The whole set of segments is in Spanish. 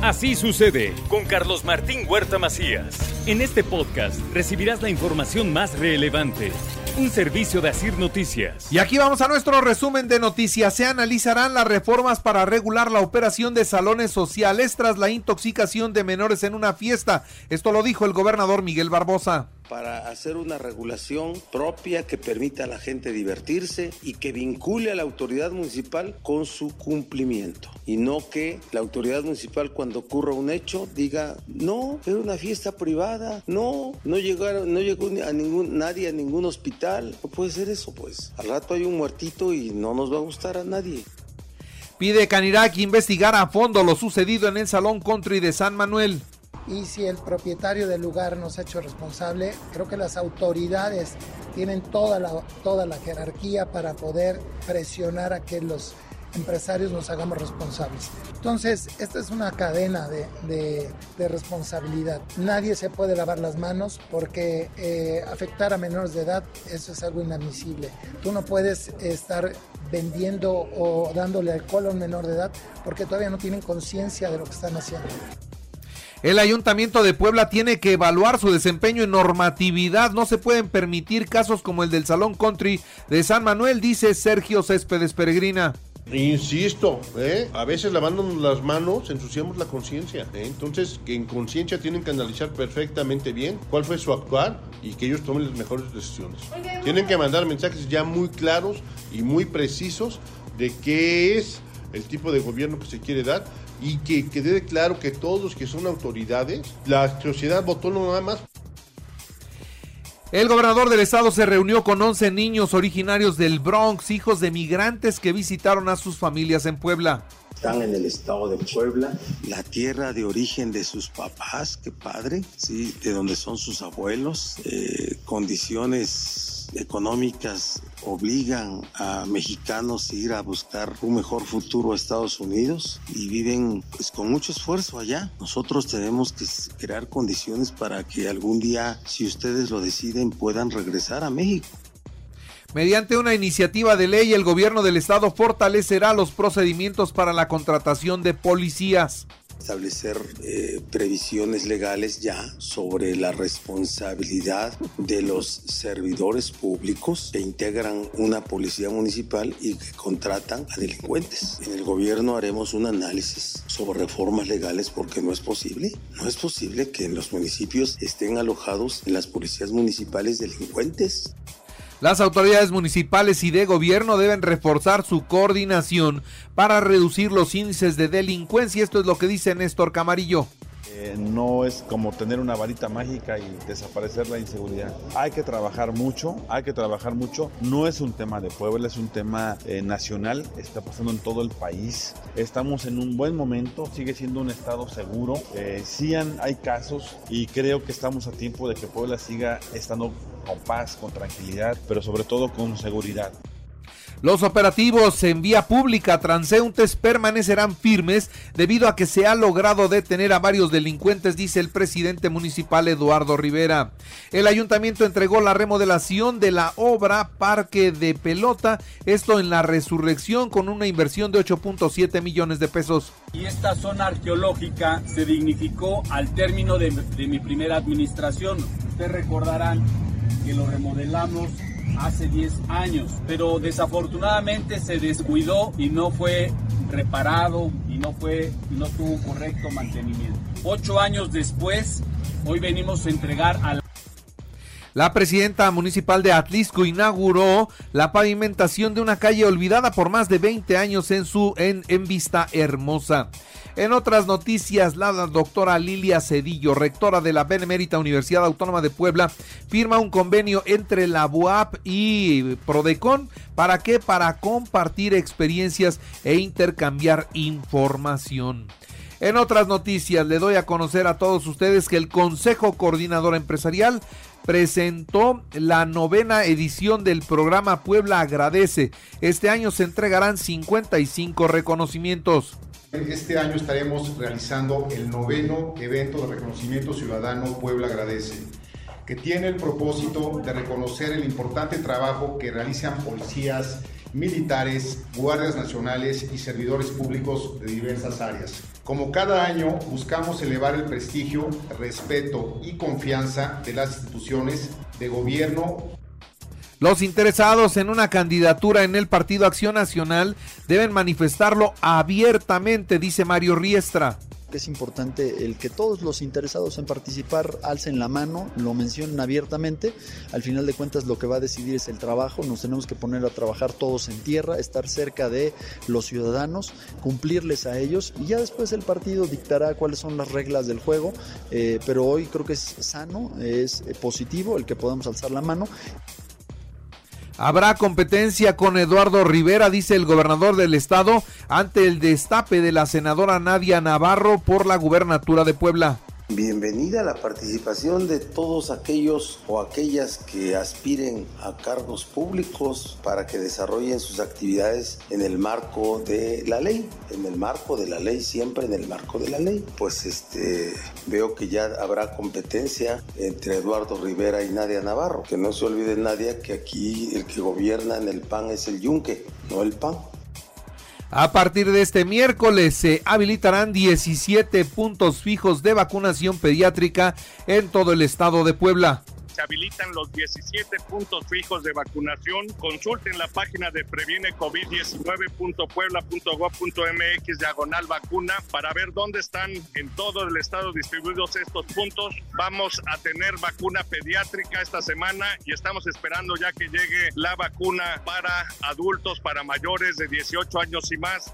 Así sucede con Carlos Martín Huerta Macías. En este podcast recibirás la información más relevante. Un servicio de Asir Noticias. Y aquí vamos a nuestro resumen de noticias. Se analizarán las reformas para regular la operación de salones sociales tras la intoxicación de menores en una fiesta. Esto lo dijo el gobernador Miguel Barbosa para hacer una regulación propia que permita a la gente divertirse y que vincule a la autoridad municipal con su cumplimiento. Y no que la autoridad municipal cuando ocurra un hecho diga, no, era una fiesta privada, no, no, llegaron, no llegó a ningún, nadie a ningún hospital. No puede ser eso, pues. Al rato hay un muertito y no nos va a gustar a nadie. Pide Canirac investigar a fondo lo sucedido en el Salón Country de San Manuel y si el propietario del lugar no se ha hecho responsable, creo que las autoridades tienen toda la, toda la jerarquía para poder presionar a que los empresarios nos hagamos responsables. Entonces, esta es una cadena de, responsabilidad. Nadie se puede lavar las manos porque eh, afectar a menores de edad, eso es algo inadmisible. Tú no puedes estar vendiendo o dándole alcohol a un menor de edad porque todavía no tienen conciencia de lo que están haciendo. El Ayuntamiento de Puebla tiene que evaluar su desempeño en normatividad. No se pueden permitir casos como el del Salón Country de San Manuel, dice Sergio Céspedes Peregrina. Insisto, ¿eh? a veces lavándonos las manos ensuciamos la conciencia. ¿eh? Entonces, que en conciencia tienen que analizar perfectamente bien cuál fue su actuar y que ellos tomen las mejores decisiones. Tienen que mandar mensajes ya muy claros y muy precisos de qué es el tipo de gobierno que se quiere dar y que quede claro que todos los que son autoridades, la sociedad votó no nada más. El gobernador del estado se reunió con 11 niños originarios del Bronx, hijos de migrantes que visitaron a sus familias en Puebla. Están en el estado de Puebla, la tierra de origen de sus papás, qué padre, sí, de donde son sus abuelos, eh, condiciones económicas obligan a mexicanos a ir a buscar un mejor futuro a Estados Unidos y viven pues, con mucho esfuerzo allá. Nosotros tenemos que crear condiciones para que algún día, si ustedes lo deciden, puedan regresar a México. Mediante una iniciativa de ley, el gobierno del estado fortalecerá los procedimientos para la contratación de policías establecer eh, previsiones legales ya sobre la responsabilidad de los servidores públicos que integran una policía municipal y que contratan a delincuentes. En el gobierno haremos un análisis sobre reformas legales porque no es posible, no es posible que en los municipios estén alojados en las policías municipales delincuentes. Las autoridades municipales y de gobierno deben reforzar su coordinación para reducir los índices de delincuencia. Esto es lo que dice Néstor Camarillo. Eh, no es como tener una varita mágica y desaparecer la inseguridad. Hay que trabajar mucho, hay que trabajar mucho. No es un tema de Puebla, es un tema eh, nacional, está pasando en todo el país. Estamos en un buen momento, sigue siendo un estado seguro. Eh, sí hay casos y creo que estamos a tiempo de que Puebla siga estando con paz, con tranquilidad, pero sobre todo con seguridad. Los operativos en vía pública transeúntes permanecerán firmes debido a que se ha logrado detener a varios delincuentes, dice el presidente municipal Eduardo Rivera. El ayuntamiento entregó la remodelación de la obra Parque de Pelota, esto en la resurrección con una inversión de 8.7 millones de pesos. Y esta zona arqueológica se dignificó al término de, de mi primera administración. Ustedes recordarán que lo remodelamos hace 10 años, pero desafortunadamente se descuidó y no fue reparado y no fue no tuvo correcto mantenimiento. Ocho años después, hoy venimos a entregar a la la presidenta municipal de Atlisco inauguró la pavimentación de una calle olvidada por más de 20 años en su en, Vista Hermosa. En otras noticias, la doctora Lilia Cedillo, rectora de la Benemérita Universidad Autónoma de Puebla, firma un convenio entre la BUAP y Prodecon. ¿Para qué? Para compartir experiencias e intercambiar información. En otras noticias, le doy a conocer a todos ustedes que el Consejo Coordinador Empresarial presentó la novena edición del programa Puebla Agradece. Este año se entregarán 55 reconocimientos. Este año estaremos realizando el noveno evento de reconocimiento ciudadano Puebla Agradece, que tiene el propósito de reconocer el importante trabajo que realizan policías militares, guardias nacionales y servidores públicos de diversas áreas. Como cada año, buscamos elevar el prestigio, respeto y confianza de las instituciones de gobierno los interesados en una candidatura en el Partido Acción Nacional deben manifestarlo abiertamente, dice Mario Riestra es importante el que todos los interesados en participar alcen la mano, lo mencionen abiertamente. Al final de cuentas lo que va a decidir es el trabajo, nos tenemos que poner a trabajar todos en tierra, estar cerca de los ciudadanos, cumplirles a ellos y ya después el partido dictará cuáles son las reglas del juego, eh, pero hoy creo que es sano, es positivo el que podamos alzar la mano. Habrá competencia con Eduardo Rivera, dice el gobernador del estado, ante el destape de la senadora Nadia Navarro por la gubernatura de Puebla. Bienvenida a la participación de todos aquellos o aquellas que aspiren a cargos públicos para que desarrollen sus actividades en el marco de la ley, en el marco de la ley, siempre en el marco de la ley. Pues este veo que ya habrá competencia entre Eduardo Rivera y Nadia Navarro. Que no se olvide Nadia que aquí el que gobierna en el PAN es el yunque, no el PAN. A partir de este miércoles se habilitarán 17 puntos fijos de vacunación pediátrica en todo el estado de Puebla se habilitan los 17 puntos fijos de vacunación. Consulten la página de previene covid19.puebla.gov.mx diagonal vacuna para ver dónde están en todo el estado distribuidos estos puntos. Vamos a tener vacuna pediátrica esta semana y estamos esperando ya que llegue la vacuna para adultos, para mayores de 18 años y más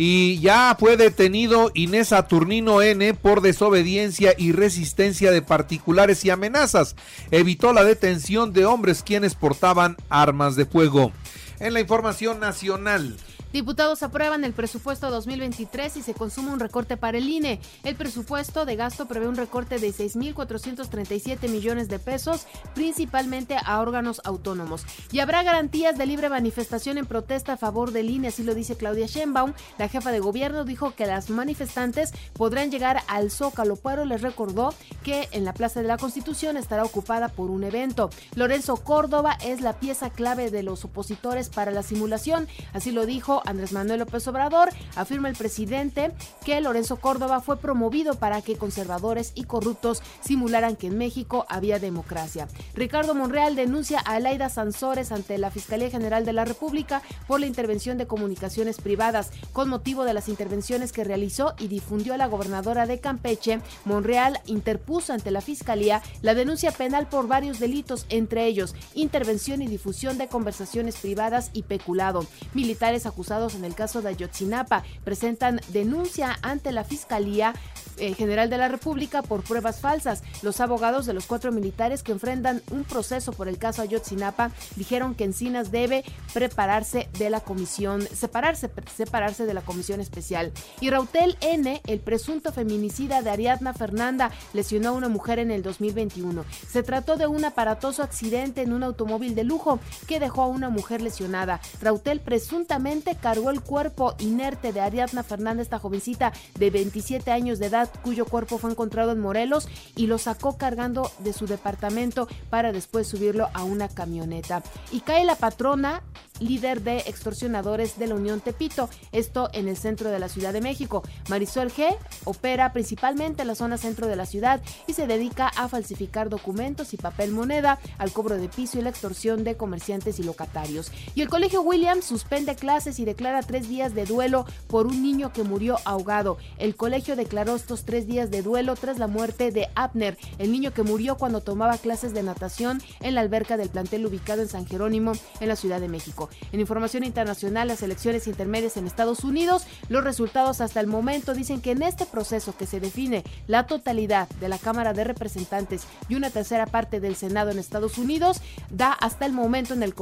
y ya fue detenido Inés Saturnino N por desobediencia y resistencia de particulares y amenazas. Evitó la detención de hombres quienes portaban armas de fuego. En la información nacional, Diputados aprueban el presupuesto 2023 y se consume un recorte para el INE. El presupuesto de gasto prevé un recorte de 6.437 millones de pesos, principalmente a órganos autónomos. Y habrá garantías de libre manifestación en protesta a favor del INE, así lo dice Claudia Sheinbaum. La jefa de gobierno dijo que las manifestantes podrán llegar al Zócalo, pero les recordó que en la Plaza de la Constitución estará ocupada por un evento. Lorenzo Córdoba es la pieza clave de los opositores para la simulación, así lo dijo Andrés Manuel López Obrador, afirma el presidente que Lorenzo Córdoba fue promovido para que conservadores y corruptos simularan que en México había democracia. Ricardo Monreal denuncia a Laida Sansores ante la Fiscalía General de la República por la intervención de comunicaciones privadas. Con motivo de las intervenciones que realizó y difundió la gobernadora de Campeche, Monreal interpuso ante la Fiscalía la denuncia penal por varios delitos, entre ellos intervención y difusión de conversaciones privadas y peculado. Militares acusados en el caso de Ayotzinapa. Presentan denuncia ante la Fiscalía General de la República por pruebas falsas. Los abogados de los cuatro militares que enfrentan un proceso por el caso Ayotzinapa dijeron que Encinas debe prepararse de la comisión, separarse, separarse de la comisión especial. Y Rautel N, el presunto feminicida de Ariadna Fernanda, lesionó a una mujer en el 2021. Se trató de un aparatoso accidente en un automóvil de lujo que dejó a una mujer lesionada. Rautel presuntamente cargó el cuerpo inerte de Ariadna Fernández, esta jovencita de 27 años de edad, cuyo cuerpo fue encontrado en Morelos y lo sacó cargando de su departamento para después subirlo a una camioneta. Y cae la patrona líder de extorsionadores de la Unión Tepito, esto en el centro de la Ciudad de México. Marisol G opera principalmente en la zona centro de la ciudad y se dedica a falsificar documentos y papel moneda, al cobro de piso y la extorsión de comerciantes y locatarios. Y el Colegio Williams suspende clases y declara tres días de duelo por un niño que murió ahogado. El colegio declaró estos tres días de duelo tras la muerte de Abner, el niño que murió cuando tomaba clases de natación en la alberca del plantel ubicado en San Jerónimo, en la Ciudad de México. En información internacional, las elecciones intermedias en Estados Unidos, los resultados hasta el momento dicen que en este proceso que se define la totalidad de la Cámara de Representantes y una tercera parte del Senado en Estados Unidos, da hasta el momento en el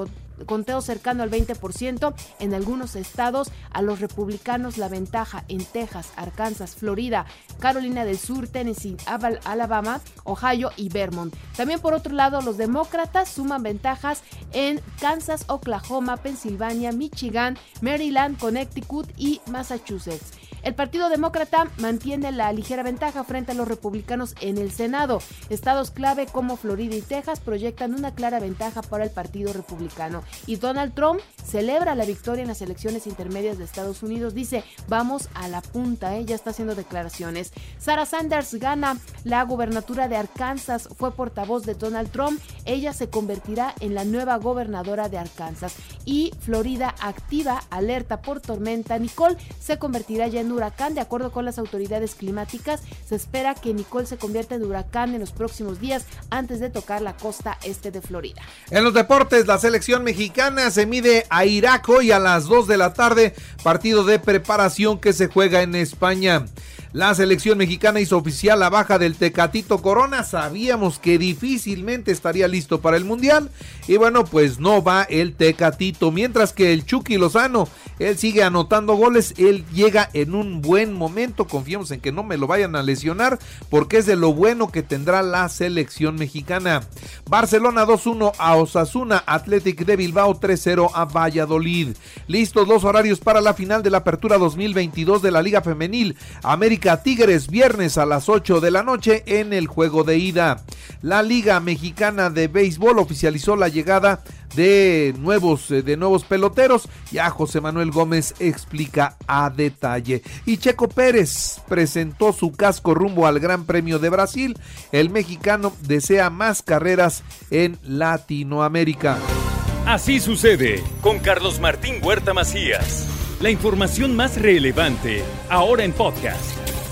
conteo cercano al 20%, en algunos estados a los republicanos la ventaja en Texas, Arkansas, Florida, Carolina del Sur, Tennessee, Alabama, Ohio y Vermont. También por otro lado, los demócratas suman ventajas en Kansas, Oklahoma, Pensilvania, Michigan, Maryland, Connecticut y Massachusetts. El Partido Demócrata mantiene la ligera ventaja frente a los republicanos en el Senado. Estados clave como Florida y Texas proyectan una clara ventaja para el Partido Republicano. Y Donald Trump celebra la victoria en las elecciones intermedias de Estados Unidos. Dice, vamos a la punta, ¿eh? ya está haciendo declaraciones. Sarah Sanders gana la gubernatura de Arkansas, fue portavoz de Donald Trump. Ella se convertirá en la nueva gobernadora de Arkansas. Y Florida activa alerta por tormenta. Nicole se convertirá ya en huracán. De acuerdo con las autoridades climáticas, se espera que Nicole se convierta en huracán en los próximos días antes de tocar la costa este de Florida. En los deportes, la selección mexicana se mide a Irak hoy a las 2 de la tarde, partido de preparación que se juega en España. La selección mexicana hizo oficial la baja del Tecatito Corona. Sabíamos que difícilmente estaría listo para el Mundial. Y bueno, pues no va el Tecatito. Mientras que el Chucky Lozano, él sigue anotando goles. Él llega en un buen momento. Confiemos en que no me lo vayan a lesionar. Porque es de lo bueno que tendrá la selección mexicana. Barcelona 2-1 a Osasuna. Athletic de Bilbao 3-0 a Valladolid. Listos los horarios para la final de la Apertura 2022 de la Liga Femenil. América Tigres viernes a las 8 de la noche en el juego de ida. La Liga Mexicana de Béisbol oficializó la llegada de nuevos, eh, de nuevos peloteros. Ya José Manuel Gómez explica a detalle. Y Checo Pérez presentó su casco rumbo al Gran Premio de Brasil. El mexicano desea más carreras en Latinoamérica. Así sucede con Carlos Martín Huerta Macías. La información más relevante ahora en podcast.